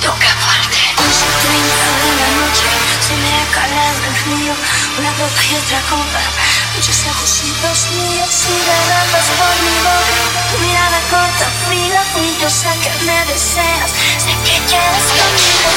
Toca fuerte. 11.30 de la noche, se me ha calado el frío. Una copa y otra copa. Muchos ojos míos siguen ambas por mi boca. Tu mirada corta, fría, y yo sé que me deseas. Sé que quieres conmigo.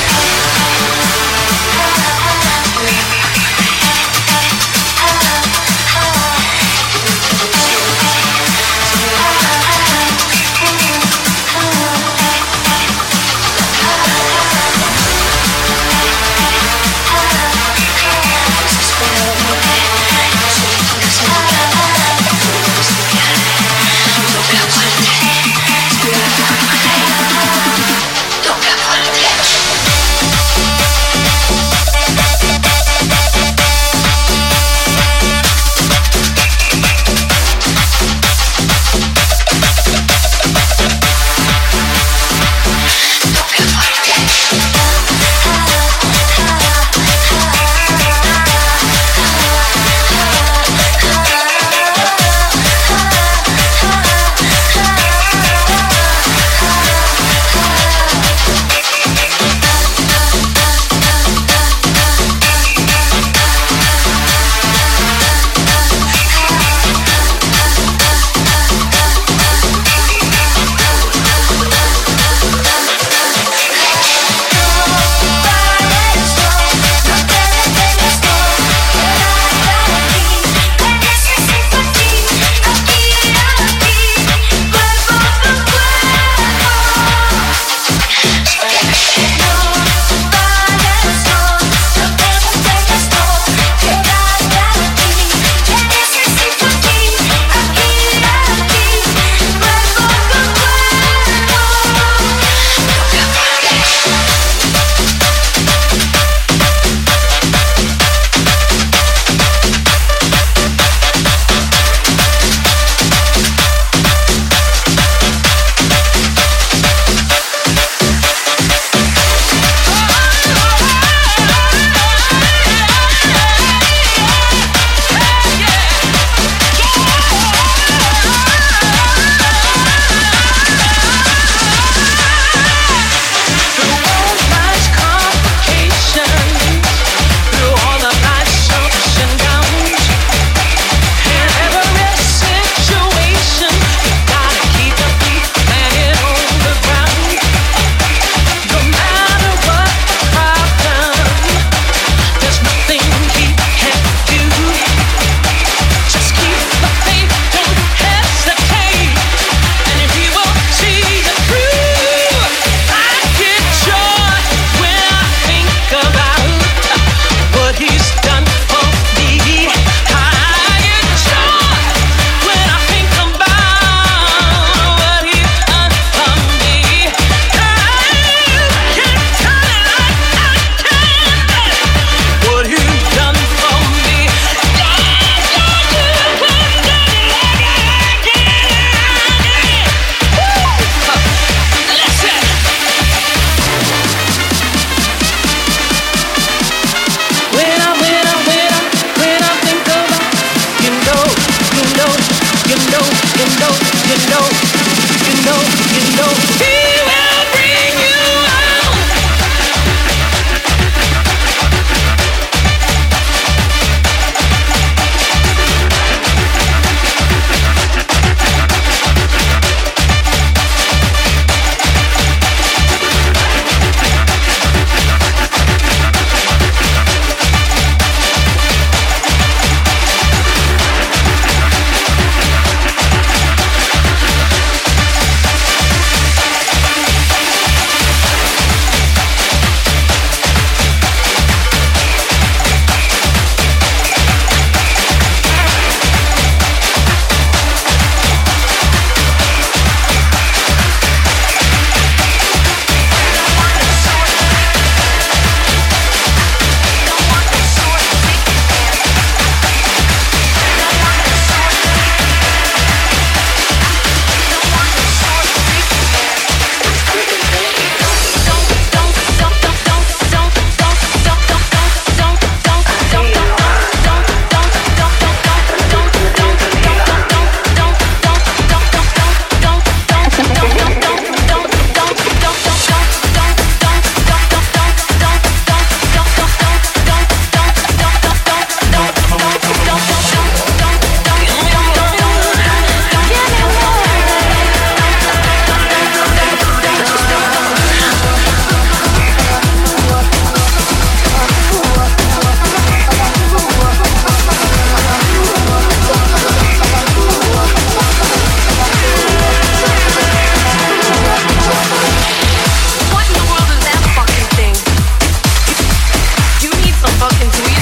fucking tweet.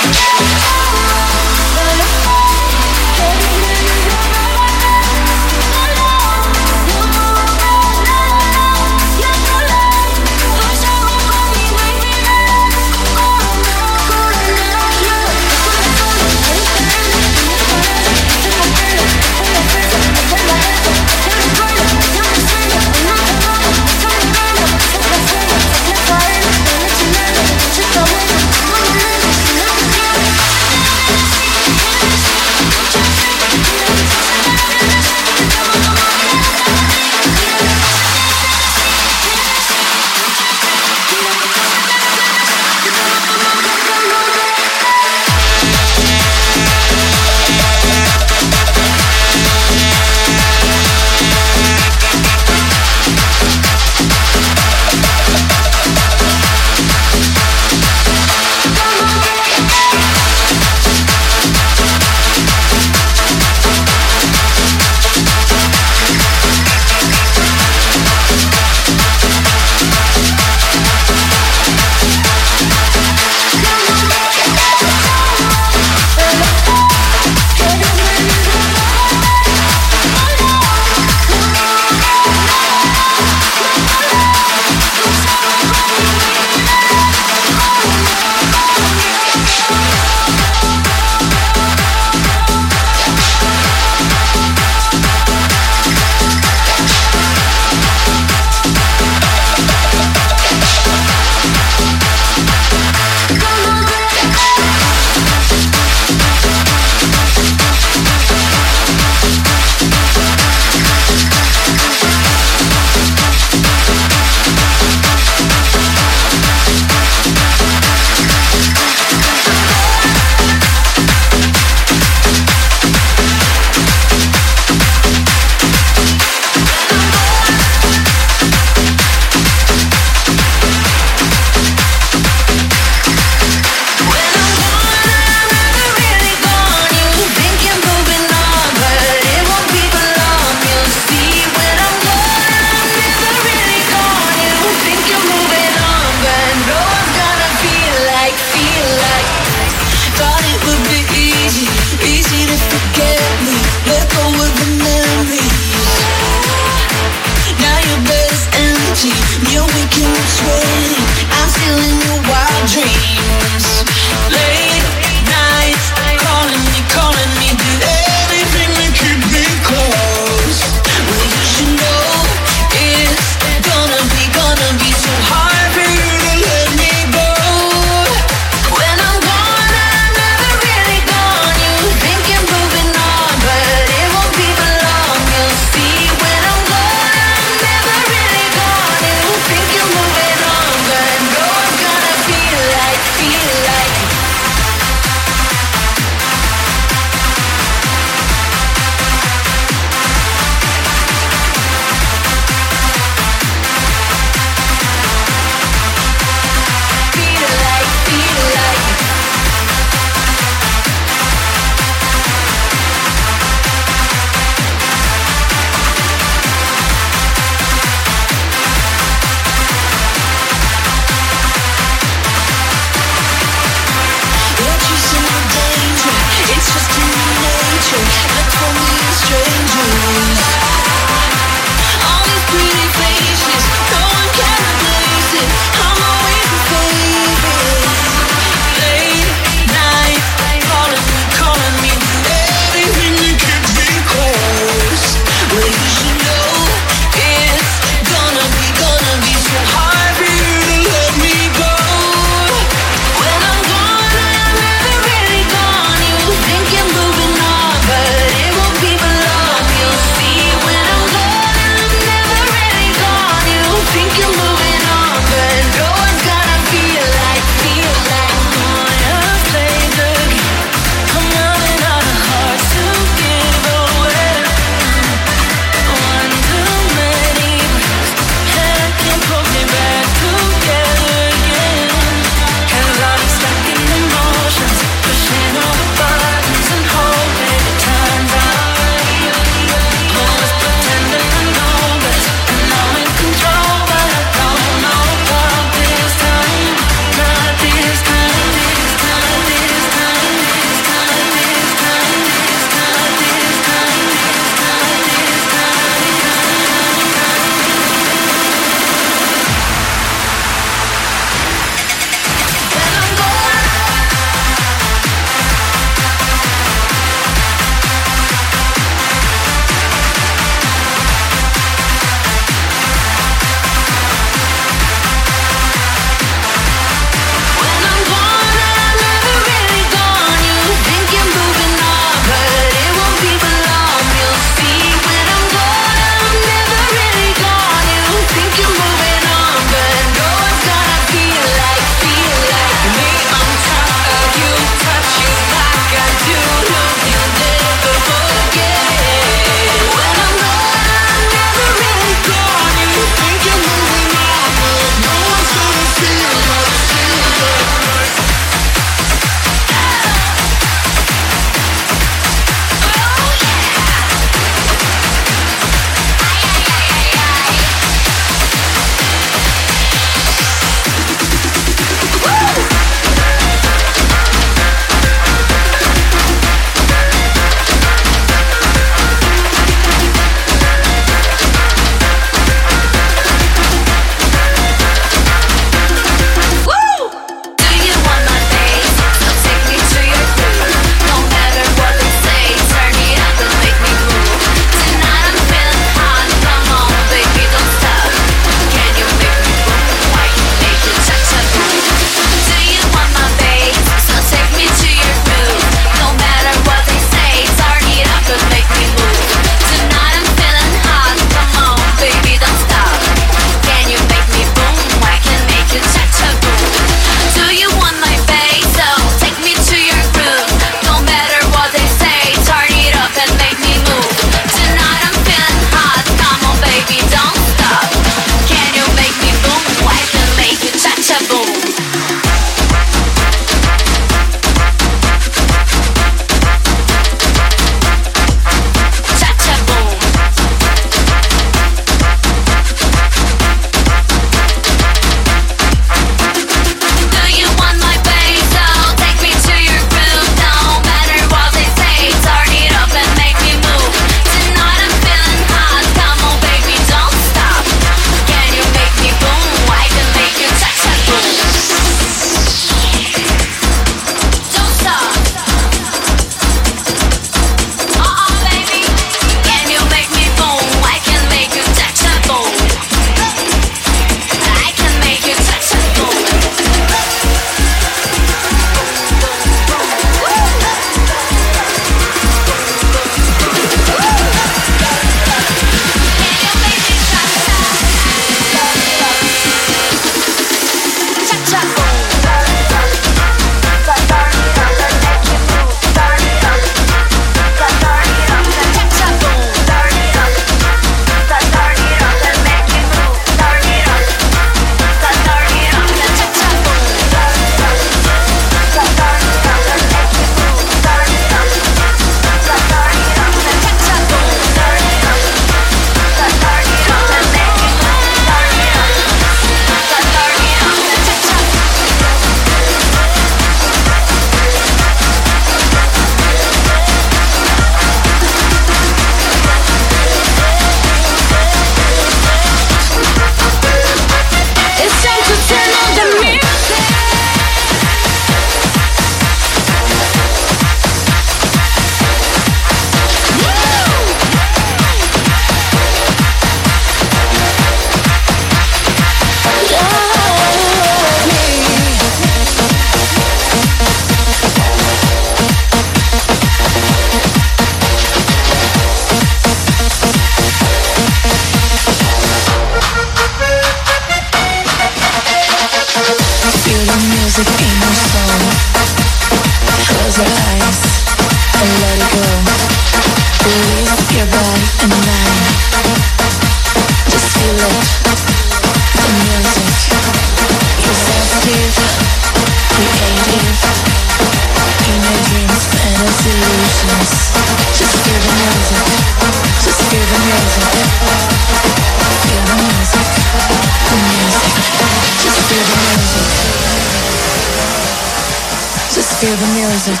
music.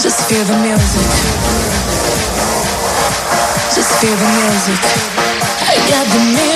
Just feel the music. Just feel the music. Yeah, the music.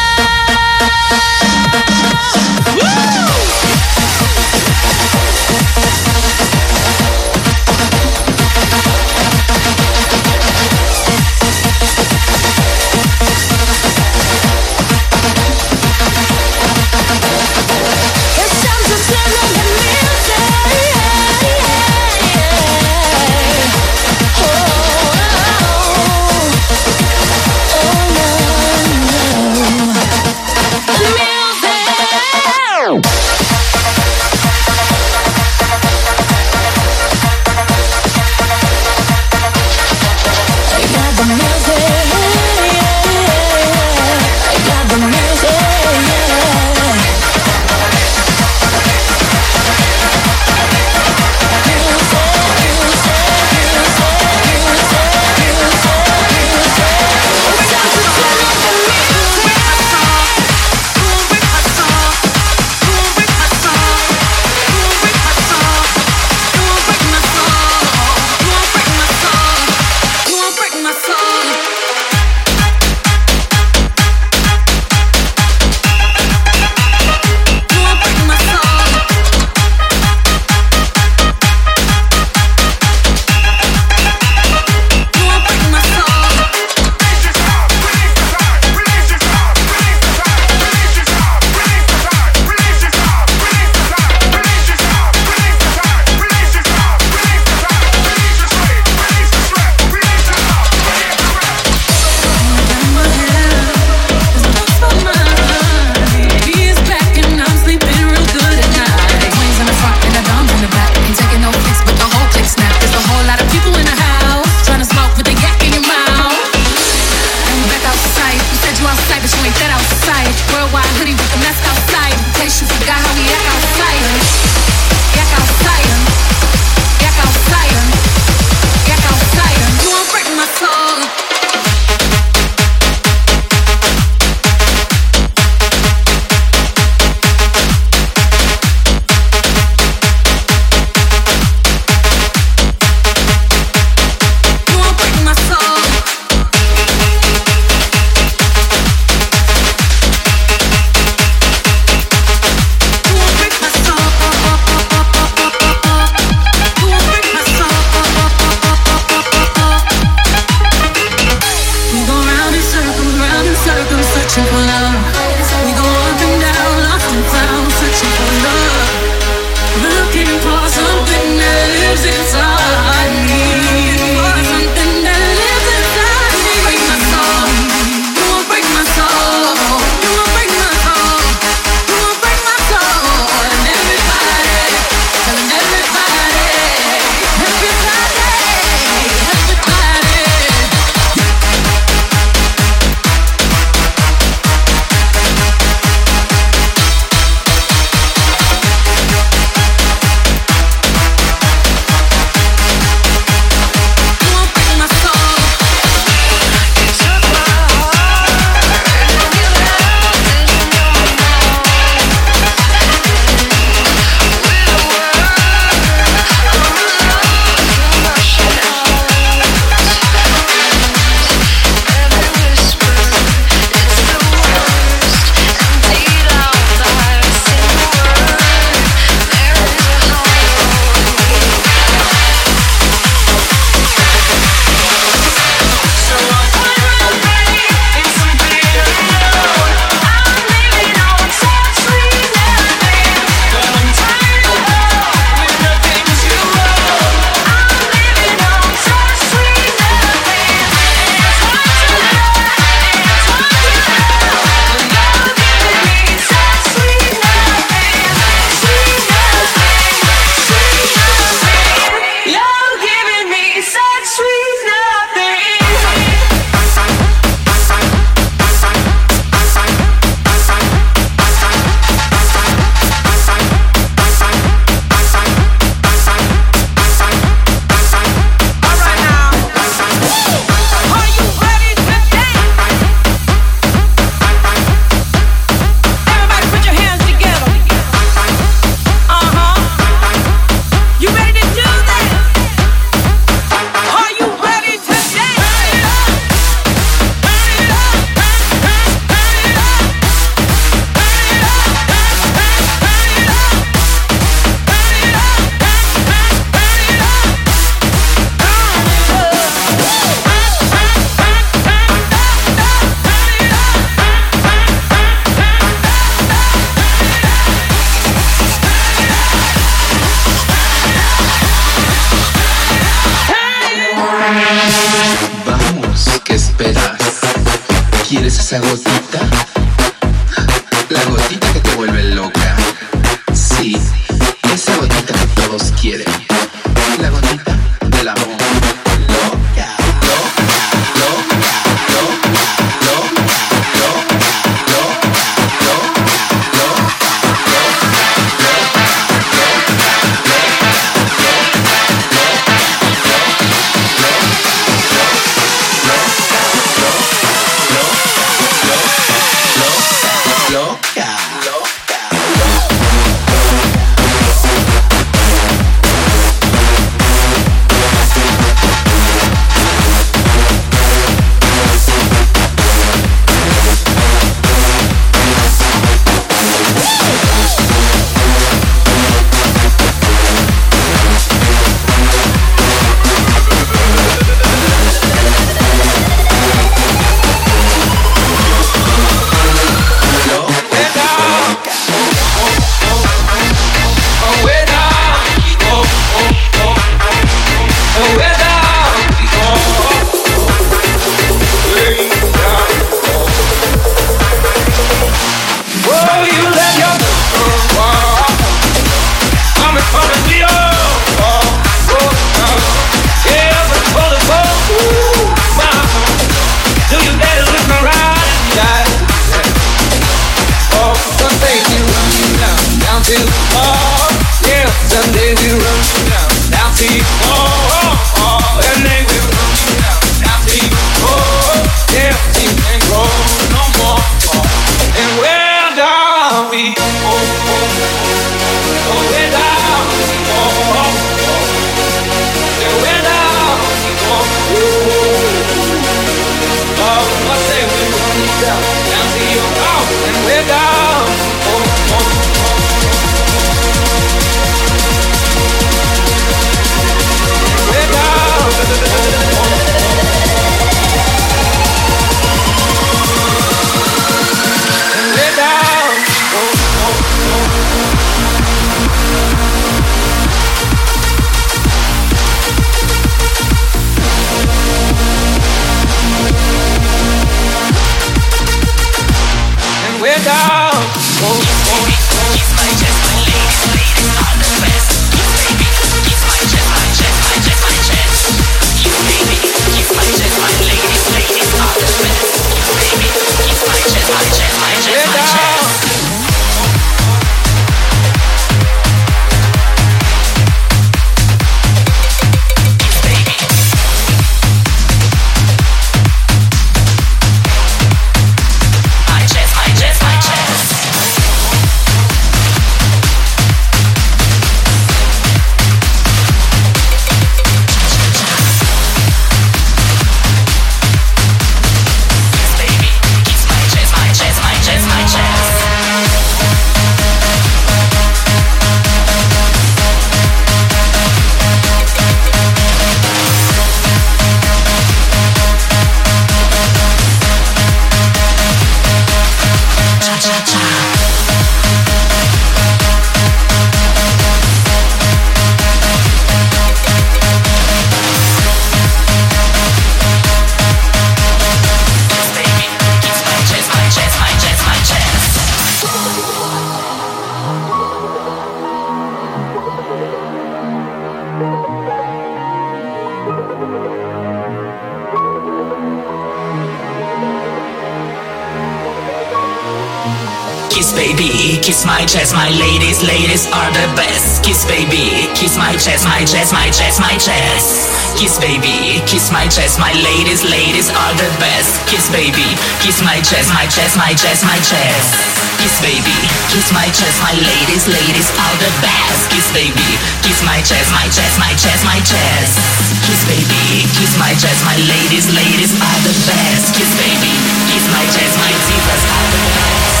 Kiss baby, kiss my chest, my ladies, ladies are the best. Kiss baby, kiss my chest, my chest, my chest, my chest. Kiss baby, kiss my chest, my ladies, ladies are the best. Kiss baby, kiss my chest, my chest, my chest, my chest. Kiss baby, kiss my chest, my ladies, ladies are the best. Kiss baby, kiss my chest, my divas are the best.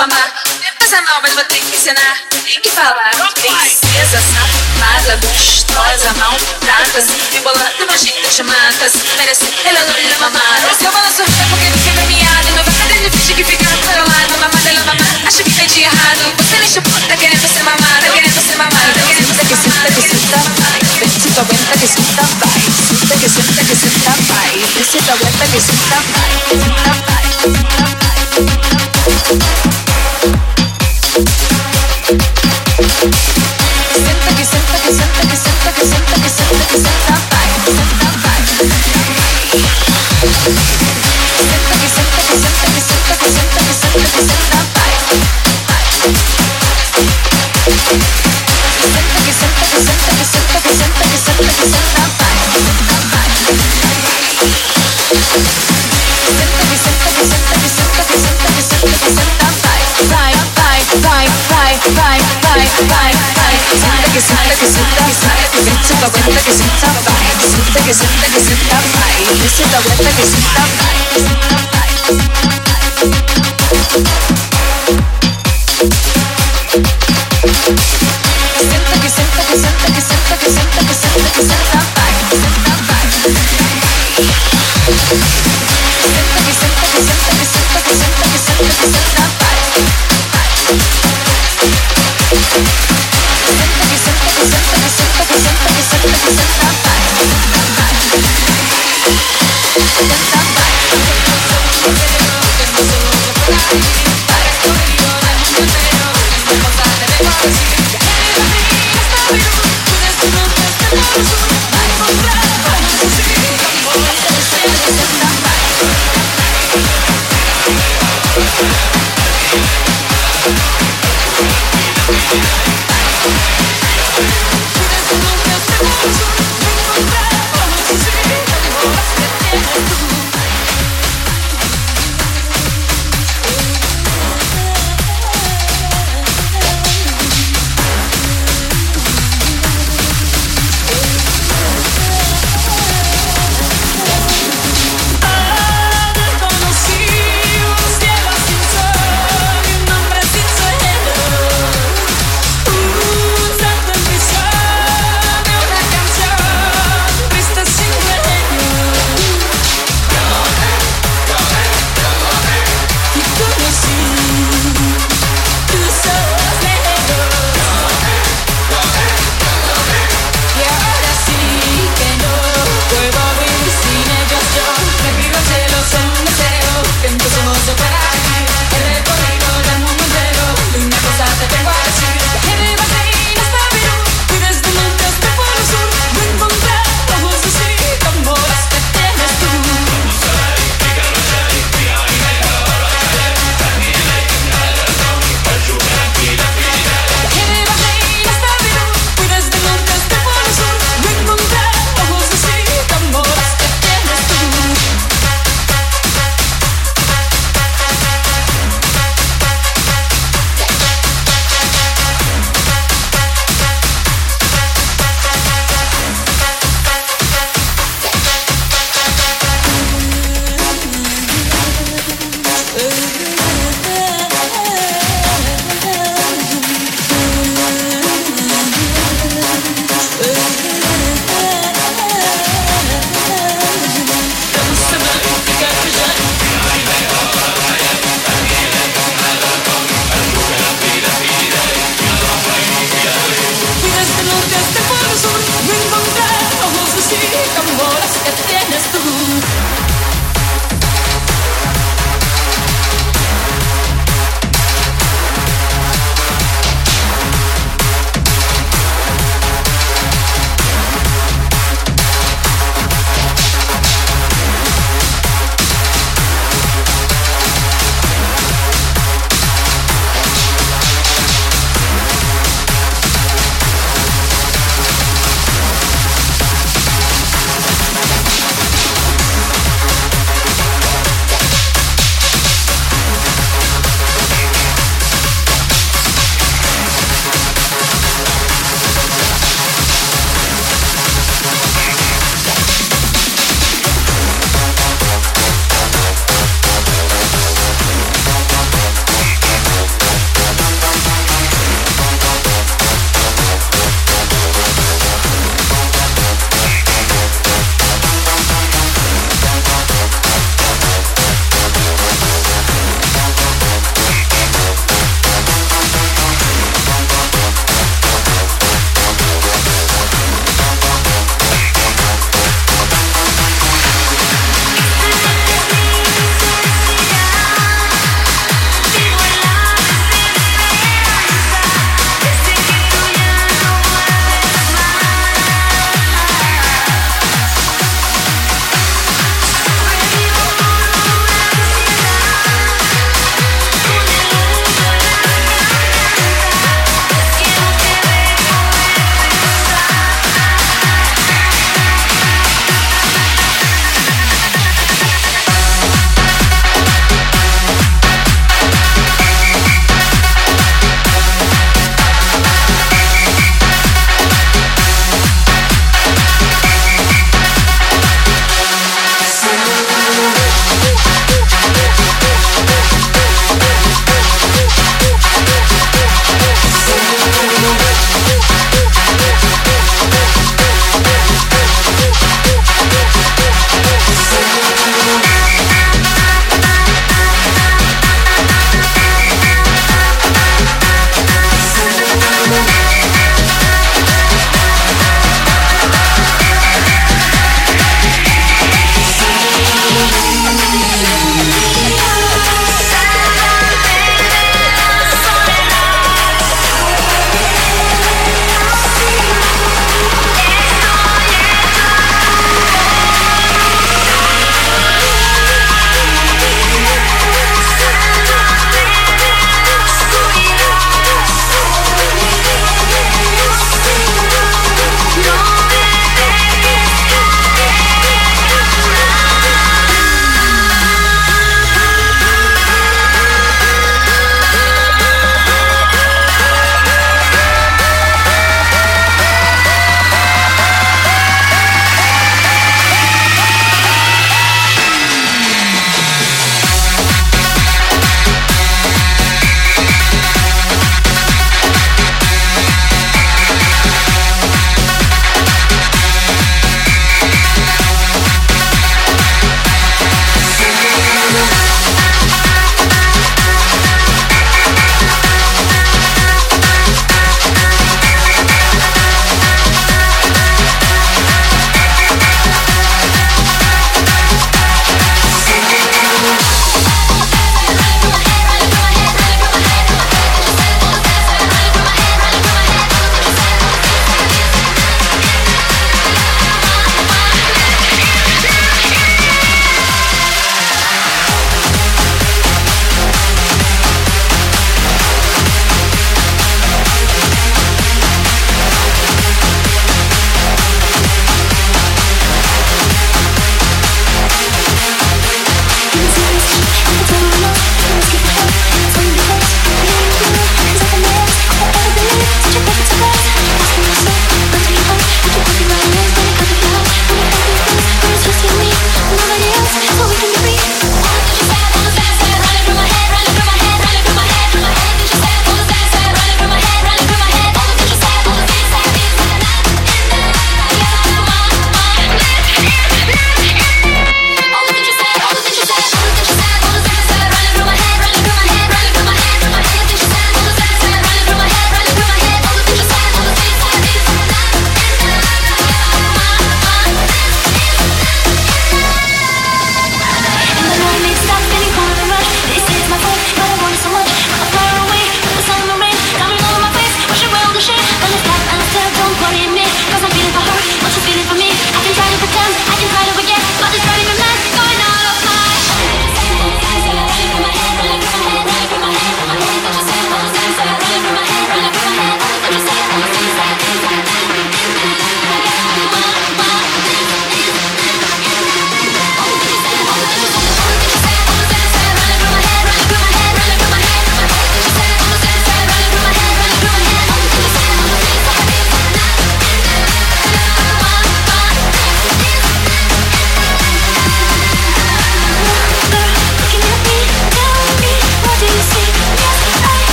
reclamar. Coisa é mal, mas vou ter que ensinar. Tem que falar. Princesa safada, gostosa, mal tratas. Embolada, nojenta, te matas. Merece ela loira mamada. Se eu balanço é porque ele foi premiado. Meu vai fazer finge que fica do meu lado. Mamada, ela mamada. Acho que entendi errado. Você nem chupou, tá querendo ser mamada. Tá querendo ser mamada. Tá querendo ser que sinta, que sinta, vai. Se tu aguenta, que sinta, tá vai. Sinta, que sinta, que sinta, vai. Se tu aguenta, que sinta, vai. Sinta, vai. Sinta, vai. Senta que senta que senta que senta que senta que senta que senta